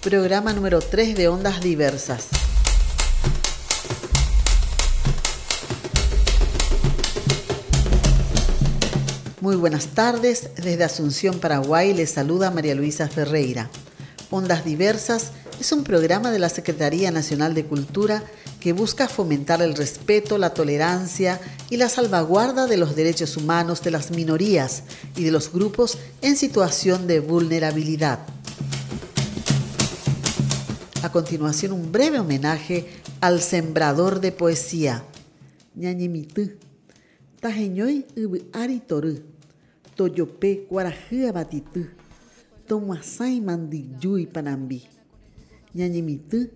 programa número 3 de Ondas Diversas. Muy buenas tardes, desde Asunción, Paraguay, les saluda María Luisa Ferreira. Ondas Diversas es un programa de la Secretaría Nacional de Cultura que busca fomentar el respeto, la tolerancia y la salvaguarda de los derechos humanos de las minorías y de los grupos en situación de vulnerabilidad. A continuación, un breve homenaje al sembrador de poesía. Ñañimitu, tajeñoy aritoru, toyope guarajía batitu, tomuasai mandiyui panambi. Ñañimitu,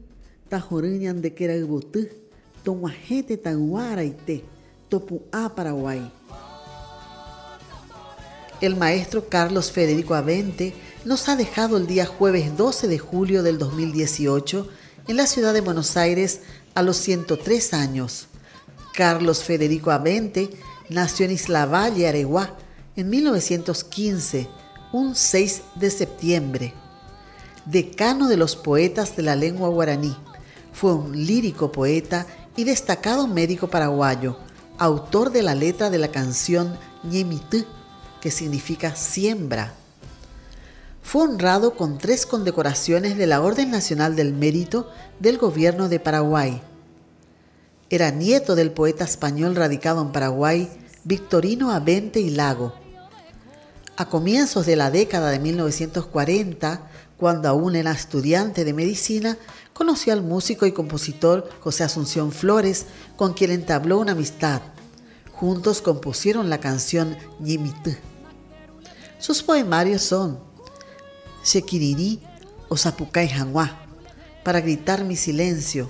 tajorú ñandekera ubutu, tomuajete taguaraite, topu a Paraguay. El maestro Carlos Federico Avente nos ha dejado el día jueves 12 de julio del 2018 en la ciudad de Buenos Aires a los 103 años. Carlos Federico Avente nació en Isla Valle, Areguá, en 1915, un 6 de septiembre. Decano de los poetas de la lengua guaraní, fue un lírico poeta y destacado médico paraguayo, autor de la letra de la canción Ñemitú, que significa siembra fue honrado con tres condecoraciones de la Orden Nacional del Mérito del Gobierno de Paraguay. Era nieto del poeta español radicado en Paraguay, Victorino Avente y Lago. A comienzos de la década de 1940, cuando aún era estudiante de medicina, conoció al músico y compositor José Asunción Flores, con quien entabló una amistad. Juntos compusieron la canción Ñimitú. Sus poemarios son Shekiriri o Zapucay Janguá, para gritar mi silencio,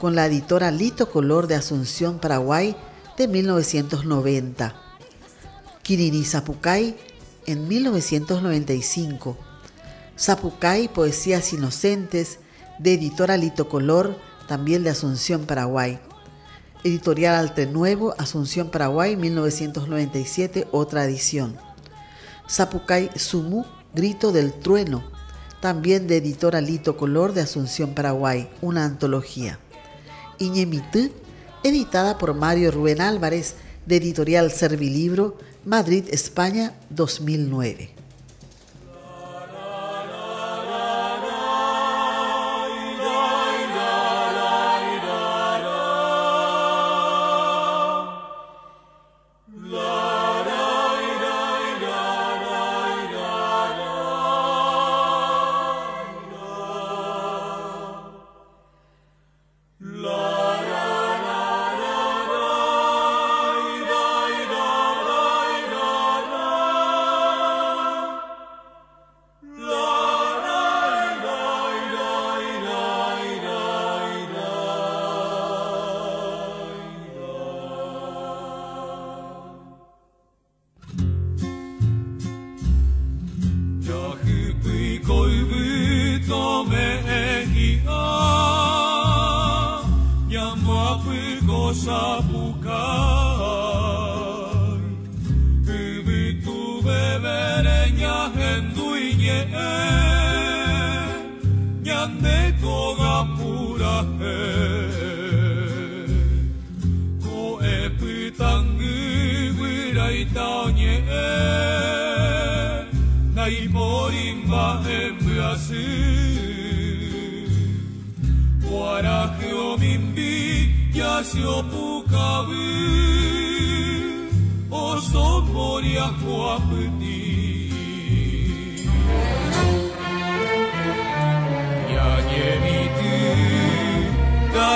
con la editora Lito Color de Asunción, Paraguay, de 1990. Kiriri Zapucay en 1995. Zapucay, Poesías Inocentes, de editora Lito Color, también de Asunción, Paraguay. Editorial Alte Nuevo, Asunción, Paraguay, 1997, otra edición. Zapucay Sumu, Grito del Trueno, también de editora Lito Color de Asunción, Paraguay, una antología. Iñemitú, editada por Mario Rubén Álvarez, de editorial Servilibro, Madrid, España, 2009.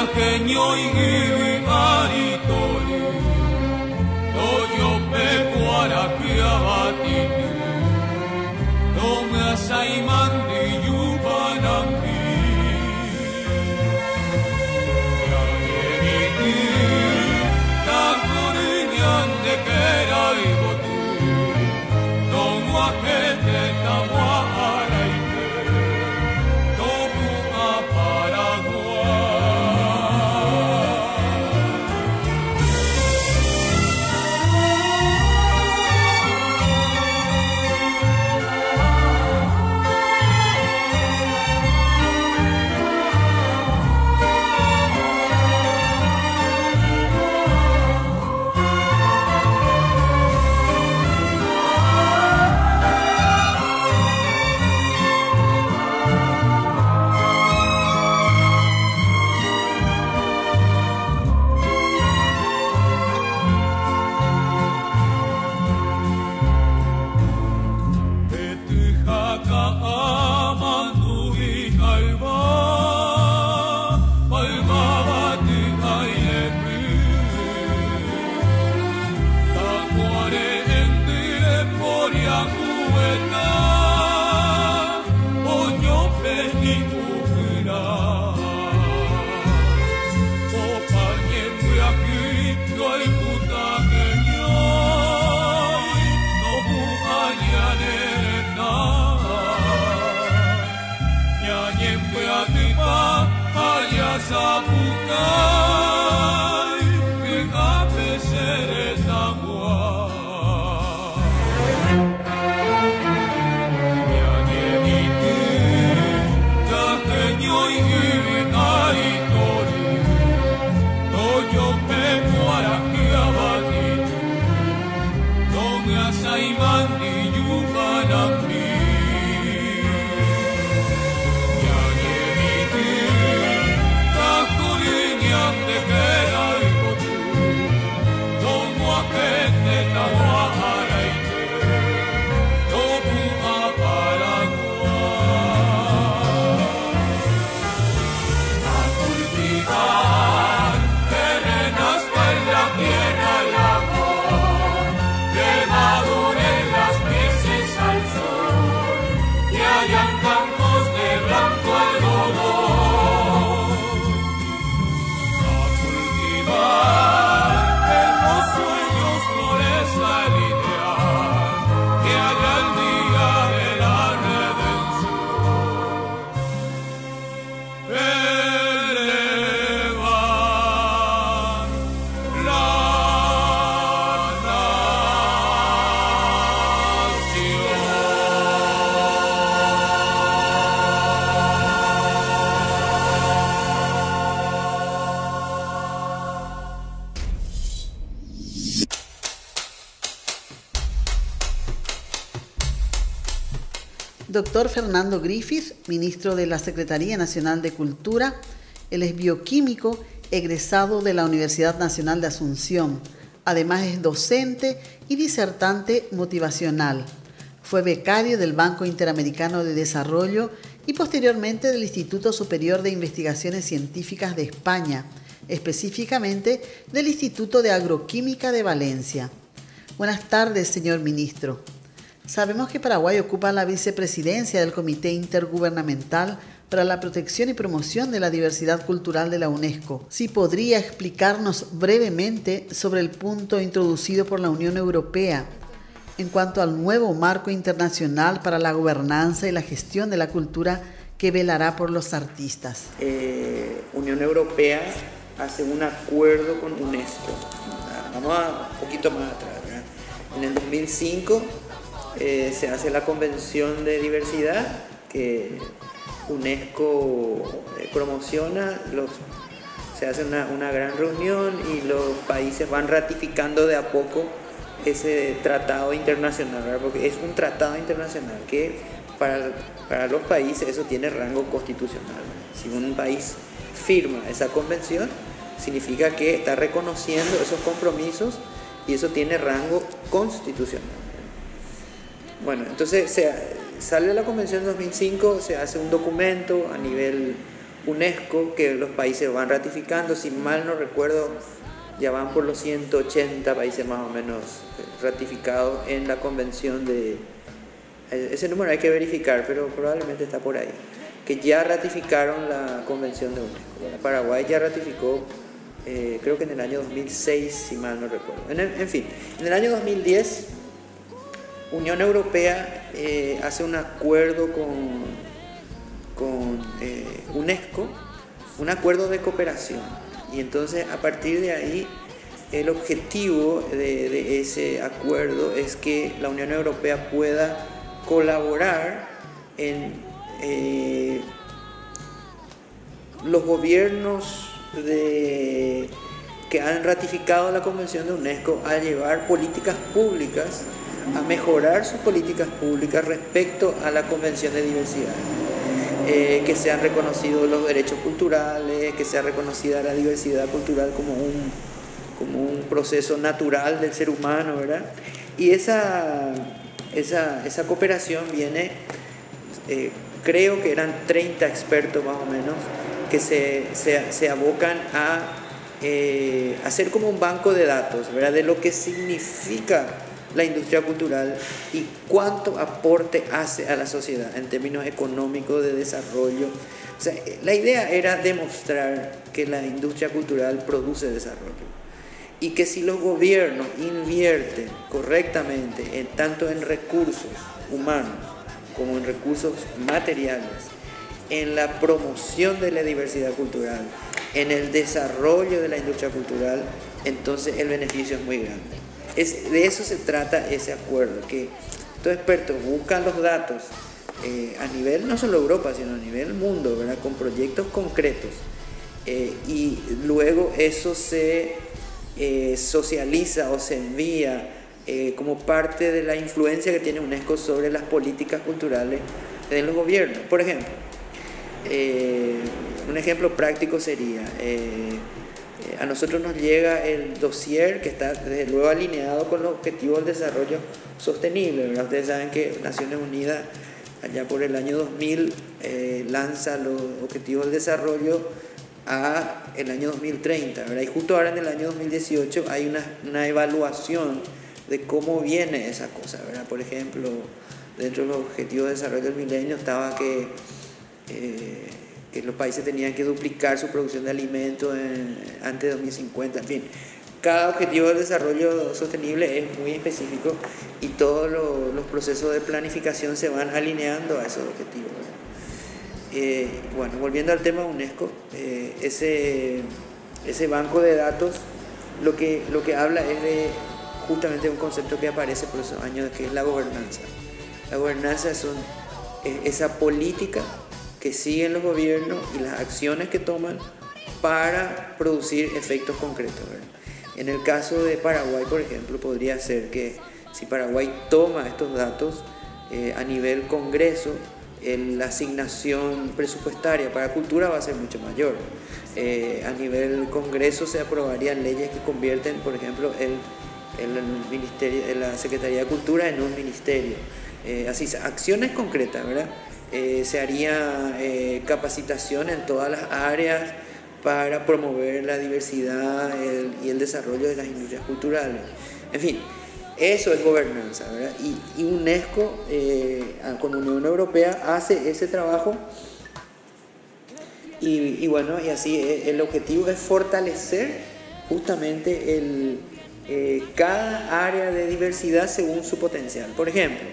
que ñoi Owena, ogni offendido. Doctor Fernando Griffith, ministro de la Secretaría Nacional de Cultura. Él es bioquímico, egresado de la Universidad Nacional de Asunción. Además es docente y disertante motivacional. Fue becario del Banco Interamericano de Desarrollo y posteriormente del Instituto Superior de Investigaciones Científicas de España, específicamente del Instituto de Agroquímica de Valencia. Buenas tardes, señor ministro. Sabemos que Paraguay ocupa la vicepresidencia del Comité Intergubernamental para la Protección y Promoción de la Diversidad Cultural de la UNESCO. Si podría explicarnos brevemente sobre el punto introducido por la Unión Europea en cuanto al nuevo marco internacional para la gobernanza y la gestión de la cultura que velará por los artistas. Eh, Unión Europea hace un acuerdo con UNESCO. Vamos a un poquito más atrás. En el 2005 eh, se hace la Convención de Diversidad que UNESCO eh, promociona, se hace una, gran reunión y los países van ratificando de a poco ese tratado internacional, porque es un tratado internacional que para, para, los países eso tiene rango constitucional. Si un país firma esa convención, significa que está reconociendo esos compromisos y eso tiene rango constitucional. Bueno, entonces se, sale la convención 2005, se hace un documento a nivel UNESCO que los países van ratificando, si mal no recuerdo, ya van por los 180 países más o menos ratificados en la convención de... Ese número hay que verificar, pero probablemente está por ahí. Que ya ratificaron la convención de UNESCO. Paraguay ya ratificó, eh, creo que en el año 2006, si mal no recuerdo. En, en fin, en el año 2010 Unión Europea eh, hace un acuerdo con, con eh, UNESCO, un acuerdo de cooperación. Y entonces a partir de ahí el objetivo de, ese acuerdo es que la Unión Europea pueda colaborar en eh, los gobiernos que han ratificado la Convención de UNESCO a llevar políticas públicas a mejorar sus políticas públicas respecto a la Convención de Diversidad. Eh, que sean reconocidos los derechos culturales, que sea reconocida la diversidad cultural como un, como un proceso natural del ser humano, ¿verdad? Y esa, esa, esa cooperación viene, eh, creo que eran 30 expertos más o menos, que se, se, se abocan a eh, hacer como un banco de datos, ¿verdad? De lo que significa la industria cultural y cuánto aporte hace a la sociedad en términos económicos de desarrollo. La idea era demostrar que la industria cultural produce desarrollo y que si los gobiernos invierten correctamente en, tanto en recursos humanos como en recursos materiales, en la promoción de la diversidad cultural, en el desarrollo de la industria cultural, entonces el beneficio es muy grande. Es, de eso se trata ese acuerdo, que estos expertos buscan los datos eh, a nivel no solo Europa, sino a nivel mundo, ¿verdad? con proyectos concretos. Eh, y luego eso se eh, socializa o se envía como parte de la influencia que tiene UNESCO sobre las políticas culturales de los gobiernos. Por ejemplo, un ejemplo práctico sería a nosotros nos llega el dossier que está desde luego alineado con los objetivos del desarrollo sostenible. Ustedes saben que Naciones Unidas allá por el año 2000 eh, lanza los objetivos del desarrollo a el año 2030. Y justo ahora en el año 2018 hay una, evaluación de cómo viene esa cosa. ¿verdad? Por ejemplo, dentro de los objetivos de desarrollo del milenio estaba que... Eh, que los países tenían que duplicar su producción de alimentos antes de 2050, en fin. Cada objetivo de desarrollo sostenible es muy específico y todos los procesos de planificación se van alineando a esos objetivos. Eh, bueno, volviendo al tema UNESCO, eh, ese, ese banco de datos lo que, lo que habla es de justamente un concepto que aparece por esos años, que es la gobernanza. La gobernanza son esa política que siguen los gobiernos y las acciones que toman para producir efectos concretos. En el caso de Paraguay, por ejemplo, podría ser que si Paraguay toma estos datos eh, a nivel Congreso, la asignación presupuestaria para cultura va a ser mucho mayor. Eh, a nivel Congreso se aprobarían leyes que convierten, por ejemplo, el, el ministerio, la Secretaría de Cultura en un ministerio. Eh, así, acciones concretas, ¿verdad? Eh, se haría eh, capacitación en todas las áreas para promover la diversidad y el desarrollo de las industrias culturales. En fin, eso es gobernanza, ¿verdad? Y, UNESCO eh, con Unión Europea hace ese trabajo y, bueno, y así el objetivo es fortalecer justamente cada área de diversidad según su potencial. Por ejemplo,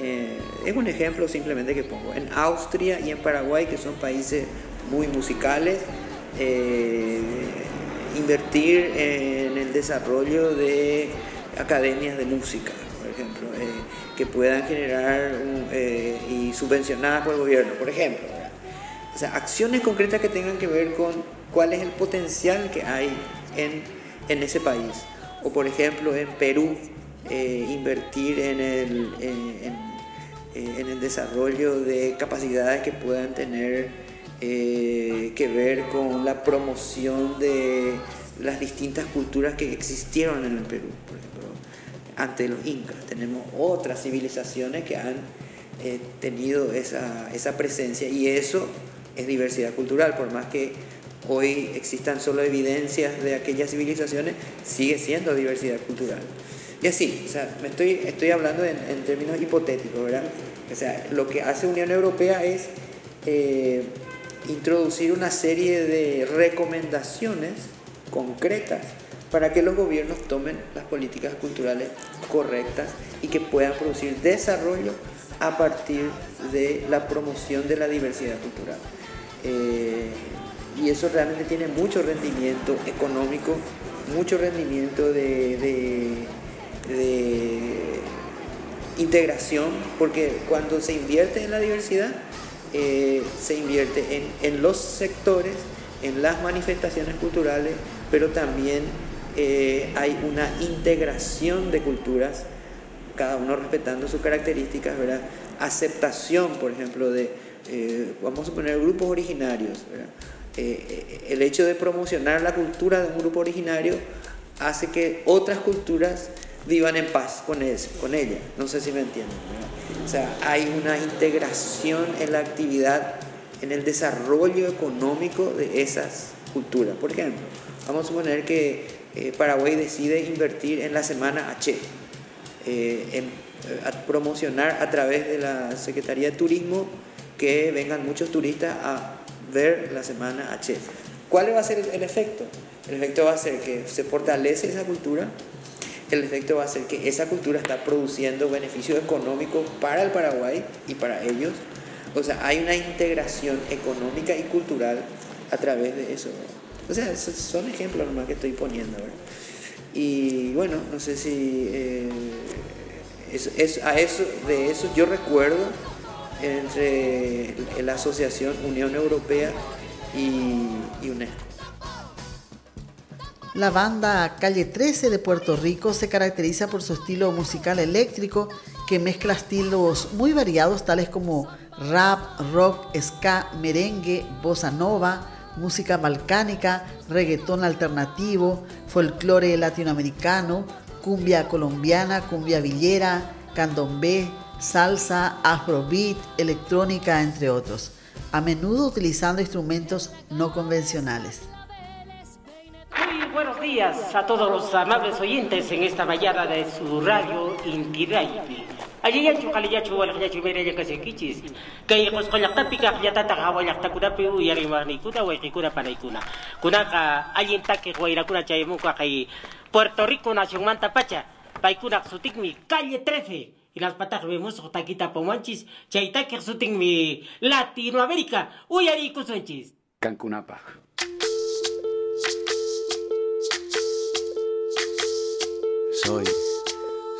eh, es un ejemplo simplemente que pongo. En Austria y en Paraguay, que son países muy musicales, eh, invertir en el desarrollo de academias de música, por ejemplo, eh, que puedan generar y subvencionadas por el gobierno, por ejemplo. O sea, acciones concretas que tengan que ver con cuál es el potencial que hay en, en ese país. O por ejemplo en Perú, invertir en, el, en, eh, en el desarrollo de capacidades que puedan tener eh, que ver con la promoción de las distintas culturas que existieron en el Perú, por ejemplo, ante los incas. Tenemos otras civilizaciones que han eh, tenido esa, esa presencia y eso es diversidad cultural, por más que hoy existan solo evidencias de aquellas civilizaciones, sigue siendo diversidad cultural. Y así, o sea, me estoy, estoy hablando en, términos hipotéticos, ¿verdad? O sea, lo que hace Unión Europea es eh, introducir una serie de recomendaciones concretas para que los gobiernos tomen las políticas culturales correctas y que puedan producir desarrollo a partir de la promoción de la diversidad cultural. Eh, y eso realmente tiene mucho rendimiento económico, mucho rendimiento de integración, porque cuando se invierte en la diversidad, eh, se invierte en, los sectores, en las manifestaciones culturales, pero también eh, hay una integración de culturas, cada uno respetando sus características, ¿verdad? aceptación, por ejemplo, de, eh, vamos a grupos originarios. el hecho de promocionar la cultura de un grupo originario hace que otras culturas vivan en paz con, con ella. No sé si me entienden. O sea, hay una integración en la actividad, en el desarrollo económico de esas culturas. Por ejemplo, vamos a suponer que eh, Paraguay decide invertir en la semana H. eh, a promocionar a través de la Secretaría de Turismo que vengan muchos turistas a ver la semana H. ¿Cuál va a ser el efecto? El efecto va a ser que se fortalece esa cultura, el efecto va a ser que esa cultura está produciendo beneficios económicos para el Paraguay y para ellos. O sea, hay una integración económica y cultural a través de eso. O sea, son ejemplos nomás que estoy poniendo. Y bueno, no sé si eh, a eso, de eso yo recuerdo entre la asociación Unión Europea y, y UNESCO. La banda Calle 13 de Puerto Rico se caracteriza por su estilo musical eléctrico que mezcla estilos muy variados tales como rap, rock, ska, merengue, bossa nova, música balcánica, reggaetón alternativo, folclore latinoamericano, cumbia colombiana, cumbia villera, candombe, salsa, afrobeat, electrónica, entre otros, a menudo utilizando instrumentos no convencionales. Muy buenos días a todos los amables oyentes en esta mañana de su radio Inti Aliyachu kaliyachu walakyachu meraya kasekichis. Kay kuskolakta pika kiyata takawalakta kuna pi uyarimarni kuna waikikuna panaykuna. Kuna ka alien take kuna chayamuka kay Puerto Rico nación manta pacha. Paykuna sutikmi calle 13. Y las patas vemos taquita pomanchis. Chaytake sutikmi Latinoamérica. Uyari kusunchis. Cancunapa. Soy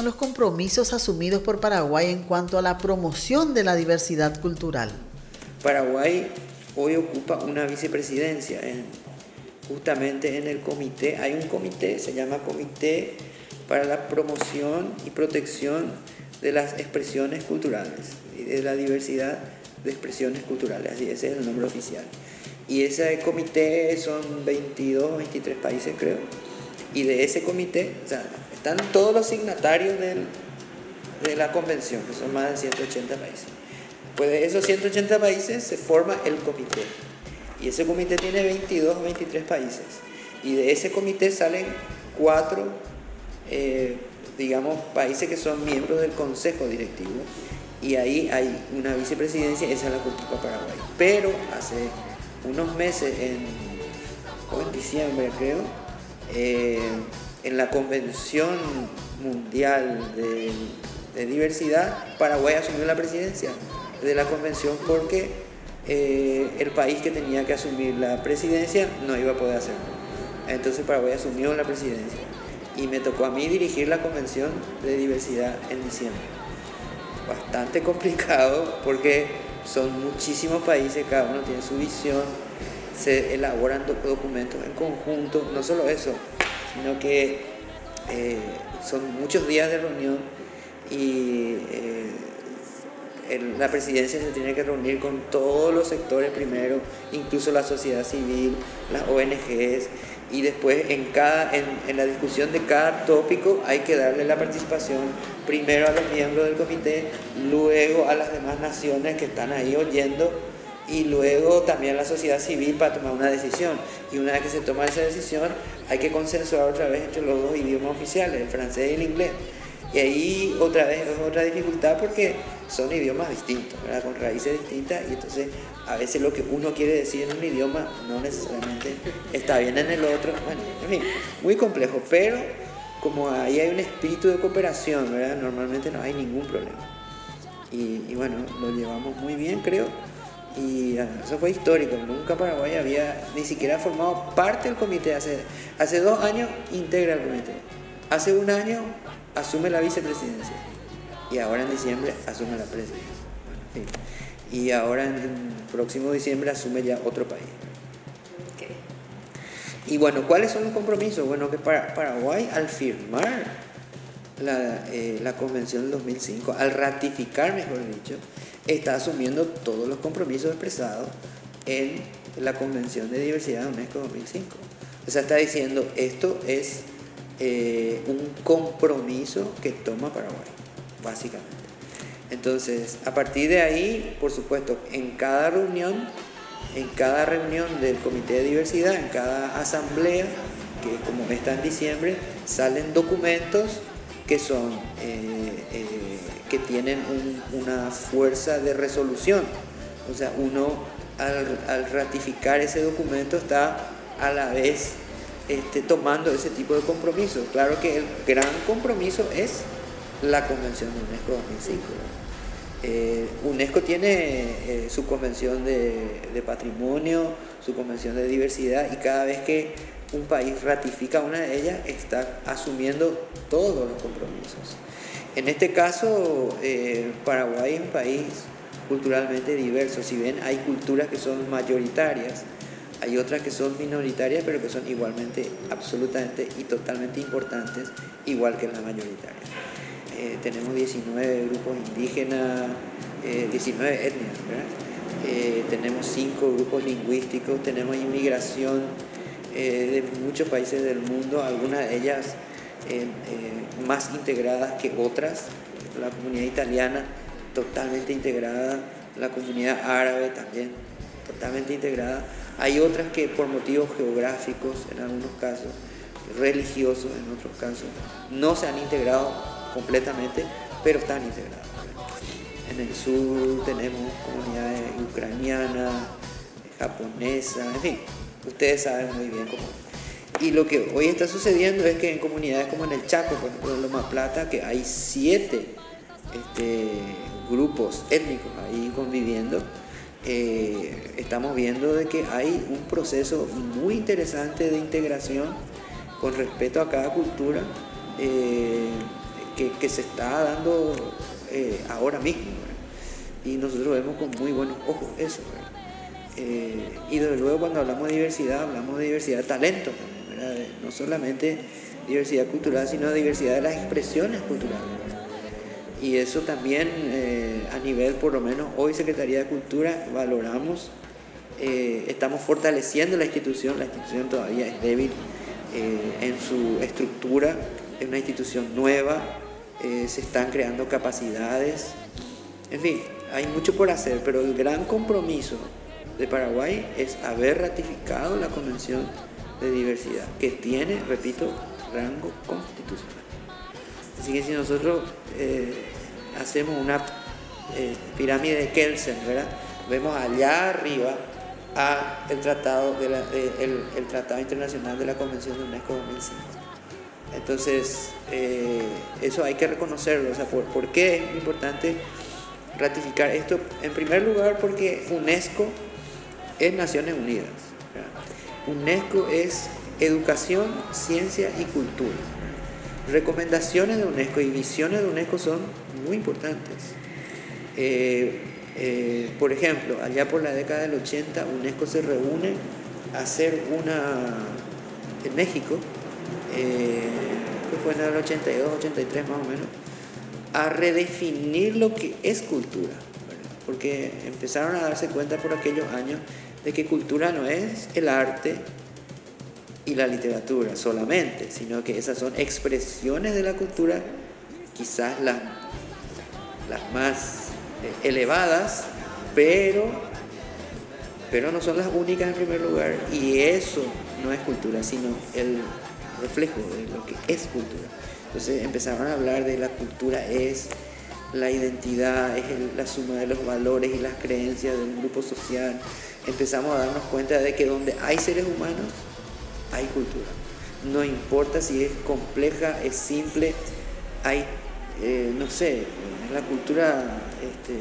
son los compromisos asumidos por Paraguay en cuanto a la promoción de la diversidad cultural? Paraguay hoy ocupa una vicepresidencia en- justamente en el comité. Hay un comité, se llama Comité para la Promoción y Protección de las Expresiones Culturales y de la diversidad de expresiones culturales, así ese es el nombre oficial. Y ese comité son 22, 23 países creo. Y de ese comité, o sea, están todos los signatarios de la convención, que son más de 180 países. Pues de esos 180 países se forma el comité. Y ese comité tiene 22 o 23 países. Y de ese comité salen cuatro, eh, digamos, países que son miembros del consejo directivo. Y ahí hay una vicepresidencia, esa es la cultura Paraguay. Pero hace unos meses, en, o en diciembre creo, eh, en la Convención Mundial de, Diversidad, Paraguay asumió la presidencia de la convención porque eh, el país que tenía que asumir la presidencia no iba a poder hacerlo. Entonces Paraguay asumió la presidencia y me tocó a mí dirigir la convención de diversidad en diciembre. Bastante complicado porque son muchísimos países, cada uno tiene su visión, se elaboran doc- documentos en conjunto, no solo eso, sino que eh, son muchos días de reunión y eh, la presidencia se tiene que reunir con todos los sectores primero, incluso la sociedad civil, las ONGs, y después en, cada, en la discusión de cada tópico hay que darle la participación primero a los miembros del comité, luego a las demás naciones que están ahí oyendo y luego también la sociedad civil para tomar una decisión. Y una vez que se toma esa decisión, hay que consensuar otra vez entre los dos idiomas oficiales, el francés y el inglés. Y ahí otra vez es otra dificultad porque son idiomas distintos, ¿verdad? con raíces distintas y entonces a veces lo que uno quiere decir en un idioma no necesariamente está bien en el otro. Bueno, en fin, muy complejo, pero como ahí hay un espíritu de cooperación, ¿verdad? normalmente no hay ningún problema. Y, y bueno, lo llevamos muy bien creo. Y ah, eso fue histórico, nunca Paraguay había ni siquiera formado parte del comité. Hace, hace dos años integra el comité. Hace un año asume la vicepresidencia. Y ahora en diciembre asume la presidencia. Y ahora en el próximo diciembre asume ya otro país. Y bueno, ¿cuáles son los compromisos? Bueno, que para Paraguay al firmar la, eh, la convención del 2005, al ratificar, mejor dicho, está asumiendo todos los compromisos expresados en la Convención de Diversidad de UNESCO 2005. O sea, está diciendo, esto es eh, un compromiso que toma Paraguay, básicamente. Entonces, a partir de ahí, por supuesto, en cada reunión, en cada reunión del Comité de Diversidad, en cada asamblea, que como está en diciembre, salen documentos que son eh, eh, que tienen un- una fuerza de resolución. O sea, uno al, ratificar ese documento está a la vez este, tomando ese tipo de compromisos. Claro que el gran compromiso es la Convención de UNESCO 2005. ¿verdad? Eh, UNESCO tiene eh, su convención de patrimonio, su convención de diversidad y cada vez que un país ratifica una de ellas, está asumiendo todos los compromisos. En este caso, eh, Paraguay es un país culturalmente diverso. Si bien hay culturas que son mayoritarias, hay otras que son minoritarias, pero que son igualmente, absolutamente y totalmente importantes, igual que la mayoritaria. Eh, tenemos 19 grupos indígenas, 19 eh, etnias, tenemos 5 grupos lingüísticos, tenemos inmigración de muchos países del mundo, algunas de ellas eh, más integradas que otras. La comunidad italiana totalmente integrada, la comunidad árabe también totalmente integrada. Hay otras que por motivos geográficos, en algunos casos, religiosos, en otros casos, no se han integrado completamente, pero están integradas. En el sur tenemos comunidades ucranianas, japonesas, en fin, ustedes saben muy bien cómo y lo que hoy está sucediendo es que en comunidades como en el Chaco, por ejemplo en Loma Plata, que hay siete este, grupos étnicos ahí conviviendo, eh, estamos viendo de que hay un proceso muy interesante de integración con respeto a cada cultura eh, que, se está dando eh, ahora mismo. Y nosotros vemos con muy buenos ojos eso. y desde luego cuando hablamos de diversidad, hablamos de diversidad de talento no solamente diversidad cultural, sino diversidad de las expresiones culturales. Y eso también eh, a nivel, por lo menos hoy Secretaría de Cultura, valoramos, eh, estamos fortaleciendo la institución, la institución todavía es débil eh, en su estructura, es una institución nueva, se están creando capacidades, en fin, hay mucho por hacer, pero el gran compromiso de Paraguay es haber ratificado la Convención de diversidad, que tiene, repito, rango constitucional. Así que si nosotros eh, hacemos una eh, pirámide de Kelsen, ¿verdad? vemos allá arriba a el tratado, de el, tratado internacional de la Convención de UNESCO 2005. Entonces, eh, eso hay que reconocerlo. O sea, ¿por, ¿por qué es importante ratificar esto? En primer lugar, porque UNESCO es Naciones Unidas. UNESCO es educación, ciencia y cultura. Recomendaciones de UNESCO y visiones de UNESCO son muy importantes. Eh, eh, por ejemplo, allá por la década del 80, UNESCO se reúne a hacer una, en México, eh, fue en el 82, 83 más o menos, a redefinir lo que es cultura. Porque empezaron a darse cuenta por aquellos años de que cultura no es el arte y la literatura solamente, sino que esas son expresiones de la cultura, quizás las, las más eh, elevadas, pero, pero no son las únicas en primer lugar, y eso no es cultura, sino el reflejo de lo que es cultura. Entonces empezaron a hablar de la cultura es la identidad, es la suma de los valores y las creencias de un grupo social, empezamos a darnos cuenta de que donde hay seres humanos, hay cultura. No importa si es compleja, es simple, hay, eh, no sé, la cultura este,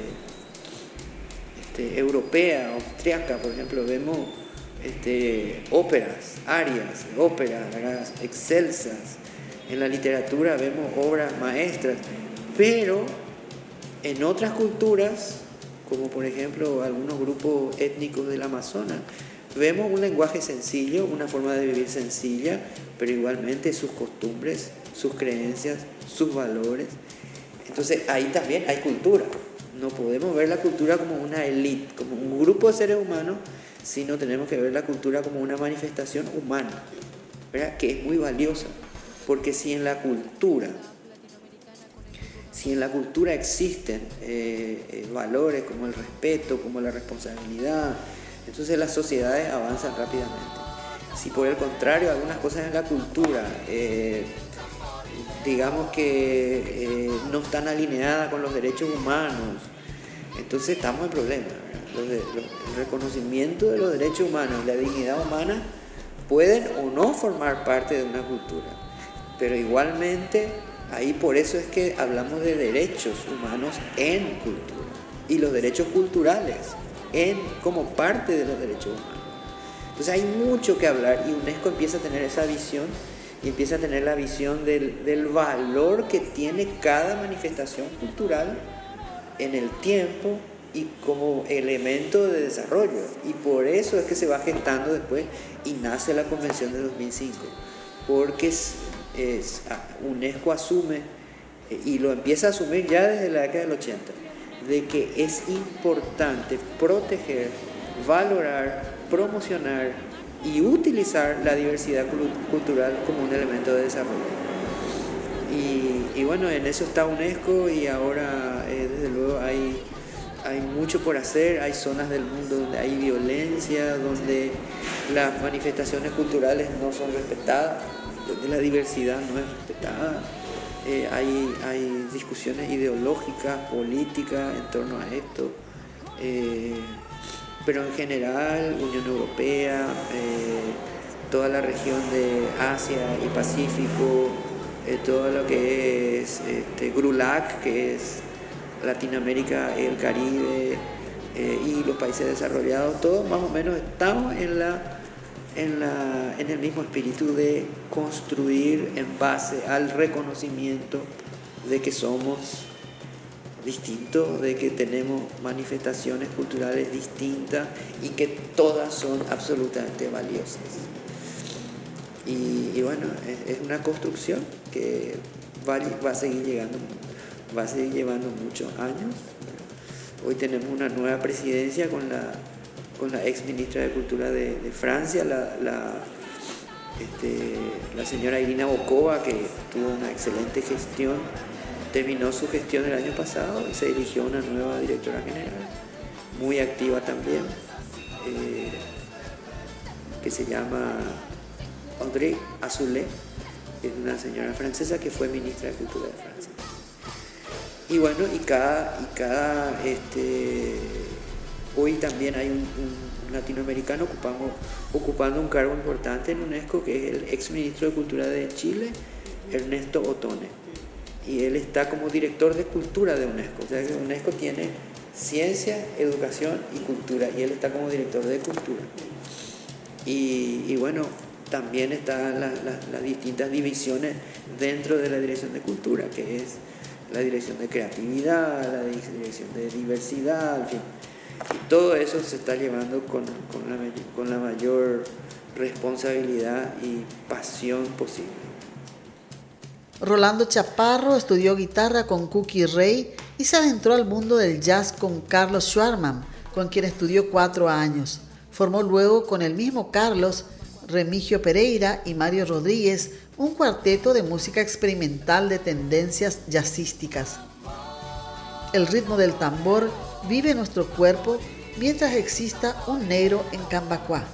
este, europea, austriaca, por ejemplo, vemos este, óperas, arias, óperas excelsas. En la literatura vemos obras maestras, pero en otras culturas como por ejemplo algunos grupos étnicos del Amazonas. Vemos un lenguaje sencillo, una forma de vivir sencilla, pero igualmente sus costumbres, sus creencias, sus valores. Entonces ahí también hay cultura. No podemos ver la cultura como una élite, como un grupo de seres humanos, sino tenemos que ver la cultura como una manifestación humana, que es muy valiosa. Porque si en la cultura si en la cultura existen eh, eh, valores como el respeto, como la responsabilidad, entonces las sociedades avanzan rápidamente. Si por el contrario algunas cosas en la cultura, eh, digamos que no están alineadas con los derechos humanos, entonces estamos en problemas. el reconocimiento de los derechos humanos, la dignidad humana, pueden o no formar parte de una cultura, pero igualmente Ahí por eso es que hablamos de derechos humanos en cultura y los derechos culturales en, como parte de los derechos humanos. Entonces hay mucho que hablar y UNESCO empieza a tener esa visión y empieza a tener la visión del, valor que tiene cada manifestación cultural en el tiempo y como elemento de desarrollo. Y por eso es que se va gestando después y nace la Convención de 2005, porque es, UNESCO asume eh, y lo empieza a asumir ya desde la década del 80, de que es importante proteger, valorar, promocionar y utilizar la diversidad cultural como un elemento de desarrollo. Y, bueno, en eso está UNESCO y ahora eh, desde luego hay, hay mucho por hacer, hay zonas del mundo donde hay violencia, donde las manifestaciones culturales no son respetadas, donde la diversidad no es respetada. Eh, hay, discusiones ideológicas, políticas en torno a esto. Eh, pero en general Unión Europea, eh, toda la región de Asia y Pacífico, todo lo que es este, GRULAC, que es Latinoamérica, el Caribe y los países desarrollados, todos más o menos estamos en, la, en, la, en el mismo espíritu de construir en base al reconocimiento de que somos distinto, de que tenemos manifestaciones culturales distintas y que todas son absolutamente valiosas. Y, bueno, es, una construcción que va, va, a seguir llegando, va a seguir llevando muchos años. Hoy tenemos una nueva presidencia con la, con la ex ministra de Cultura de, Francia, este, la señora Irina Bokova, que tuvo una excelente gestión terminó su gestión el año pasado y se eligió una nueva directora general, muy activa también, eh, que se llama André Azoulay, es una señora francesa que fue ministra de Cultura de Francia. Y bueno, y cada, y cada este, hoy también hay un, latinoamericano ocupando, ocupando un cargo importante en UNESCO, que es el ex ministro de Cultura de Chile, Ernesto Otone y él está como director de cultura de UNESCO. O sea que UNESCO tiene ciencia, educación y cultura y él está como director de cultura. Y, bueno, también están las distintas divisiones dentro de la dirección de cultura, que es la dirección de creatividad, la dirección de diversidad, en fin. Todo eso se está llevando con, con, la, con la mayor responsabilidad y pasión posible. Rolando Chaparro estudió guitarra con Cookie Ray y se adentró al mundo del jazz con Carlos Schwarman, con quien estudió cuatro años. Formó luego con el mismo Carlos, Remigio Pereira y Mario Rodríguez un cuarteto de música experimental de tendencias jazzísticas. El ritmo del tambor vive nuestro cuerpo mientras exista un negro en Cambacuá.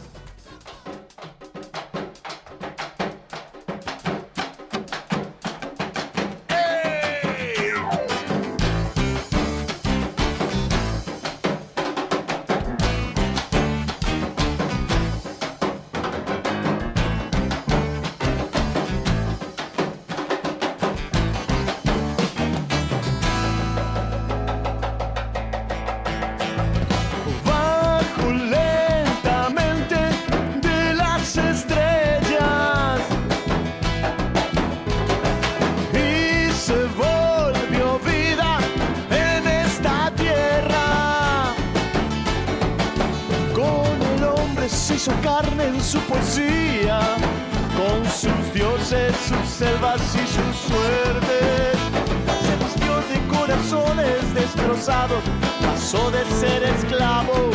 Pasó de ser esclavo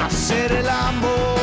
a ser el amo.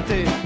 liberté.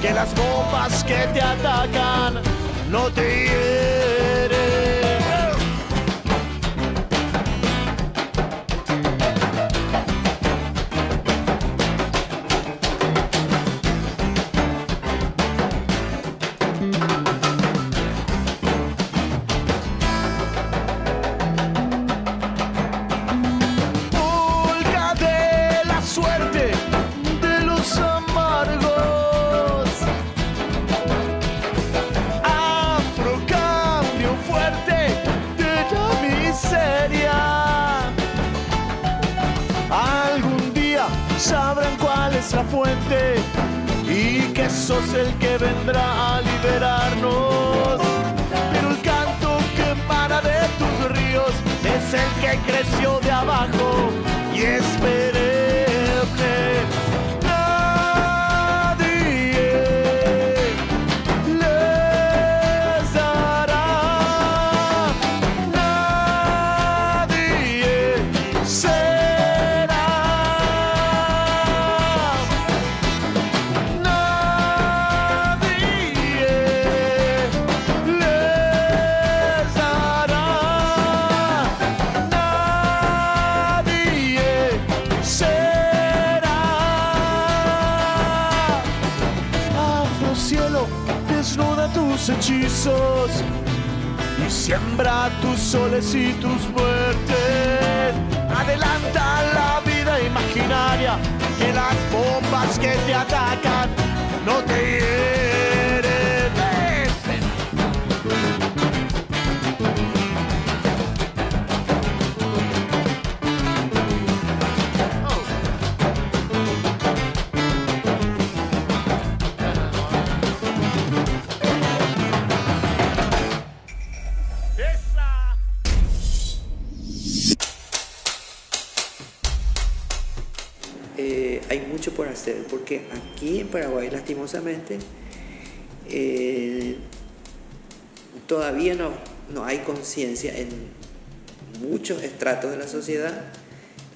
Que las bombas que te atacan no te hieren. Fuente y que sos el que vendrá a liberarnos. Pero el canto que emana de tus ríos es el que creció de abajo y es y siembra tus soles y tus muertes. Adelanta la vida imaginaria, que las bombas que te atacan no te hieren. Hacer, porque aquí en Paraguay, lastimosamente, eh, todavía no, no hay conciencia en muchos estratos de la sociedad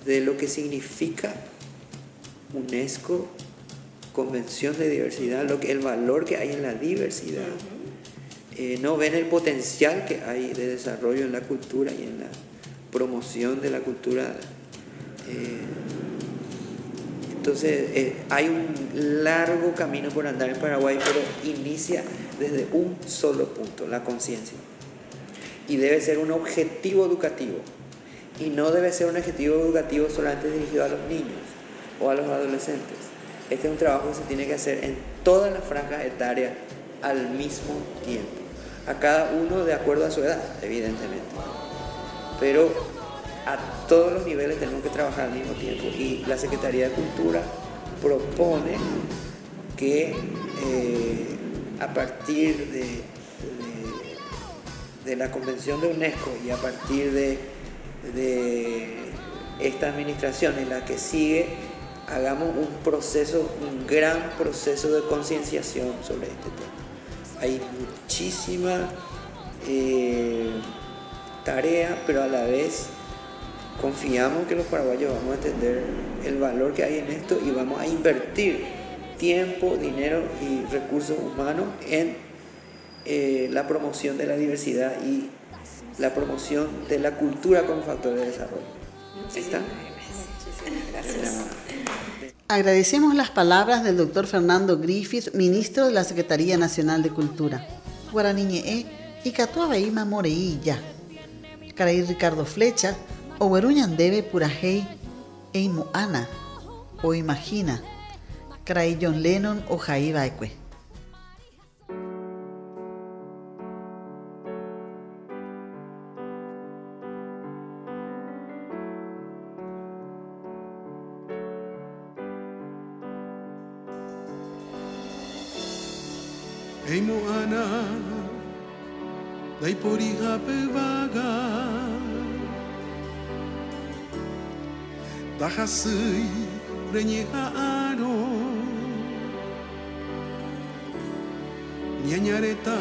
de lo que significa UNESCO, Convención de Diversidad, lo que, el valor que hay en la diversidad. Eh, no ven el potencial que hay de desarrollo en la cultura y en la promoción de la cultura. eh, entonces, eh, hay un largo camino por andar en Paraguay, pero inicia desde un solo punto, la conciencia. Y debe ser un objetivo educativo. Y no debe ser un objetivo educativo solamente dirigido a los niños o a los adolescentes. Este es un trabajo que se tiene que hacer en todas las franjas etarias al mismo tiempo. A cada uno de acuerdo a su edad, evidentemente. Pero a todos los niveles tenemos que trabajar al mismo tiempo y la Secretaría de Cultura propone que eh, a partir de, de- la Convención de UNESCO y a partir de, de esta administración en la que sigue, hagamos un proceso, un gran proceso de concienciación sobre este tema. Hay muchísima eh, tarea, pero a la vez confiamos que los paraguayos vamos a entender el valor que hay en esto y vamos a invertir tiempo, dinero y recursos humanos en eh, la promoción de la diversidad y la promoción de la cultura como factor de desarrollo. ¿Está? Agradecemos las palabras del doctor Fernando Griffith, ministro de la Secretaría Nacional de Cultura. Guaraniñe y Catuabaima Moreilla. Caray Ricardo Flecha, Oberuñan debe Purajei, Eimu Ana, o Imagina. Caray John Lennon o Jaiba Ekwe. Ei moana, dai poriga pevaga. dahasui reñeja aro ñañareta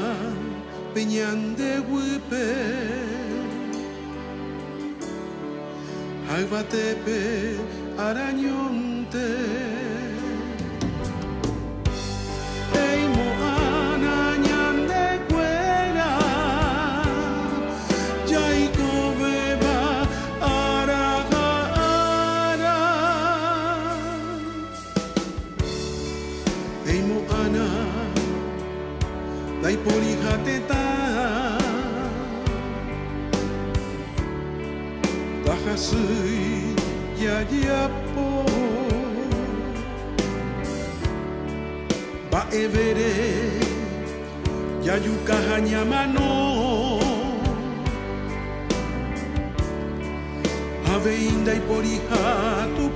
peñande huipe. Jaibatepe arañonte. Tahasui ya yapo Ba evere Ya yuka hanyamano Ave inda y porija tu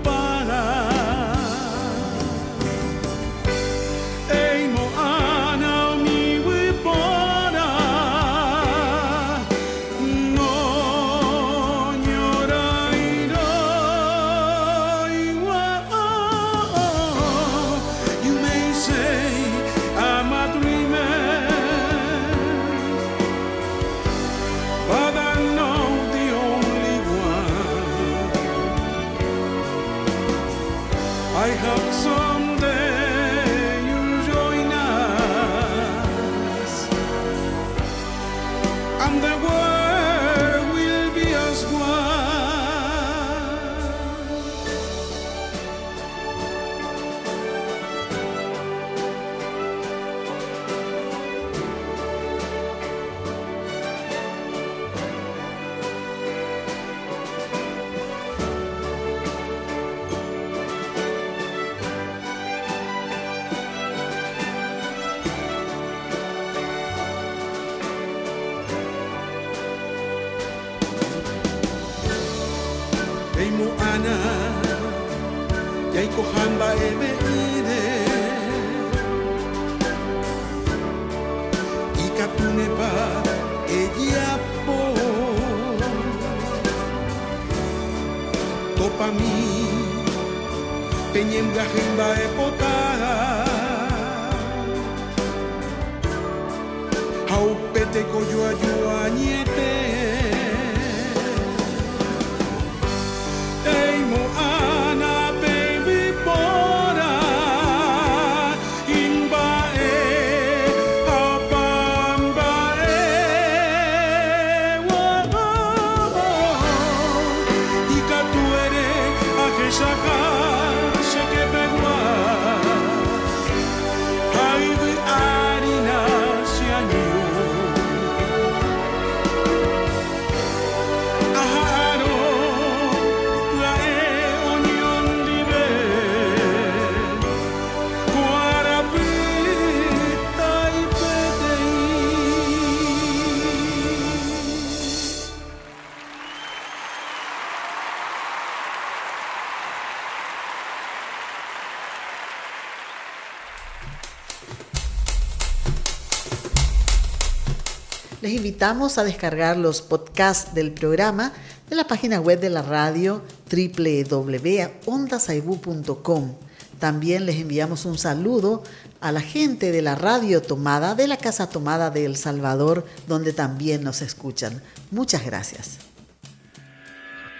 invitamos a descargar los podcasts del programa de la página web de la radio www.ondasaibu.com. También les enviamos un saludo a la gente de la radio tomada de la Casa Tomada de El Salvador, donde también nos escuchan. Muchas gracias.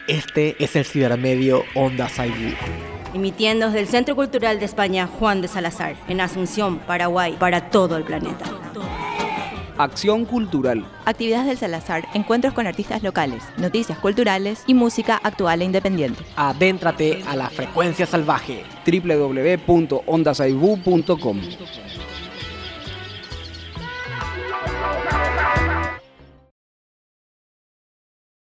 Este es el cibermedio Onda Saibú. emitiendo desde el Centro Cultural de España Juan de Salazar, en Asunción, Paraguay, para todo el planeta. Acción cultural. Actividades del Salazar, encuentros con artistas locales, noticias culturales y música actual e independiente. Adéntrate a la frecuencia salvaje. www.ondasaibú.com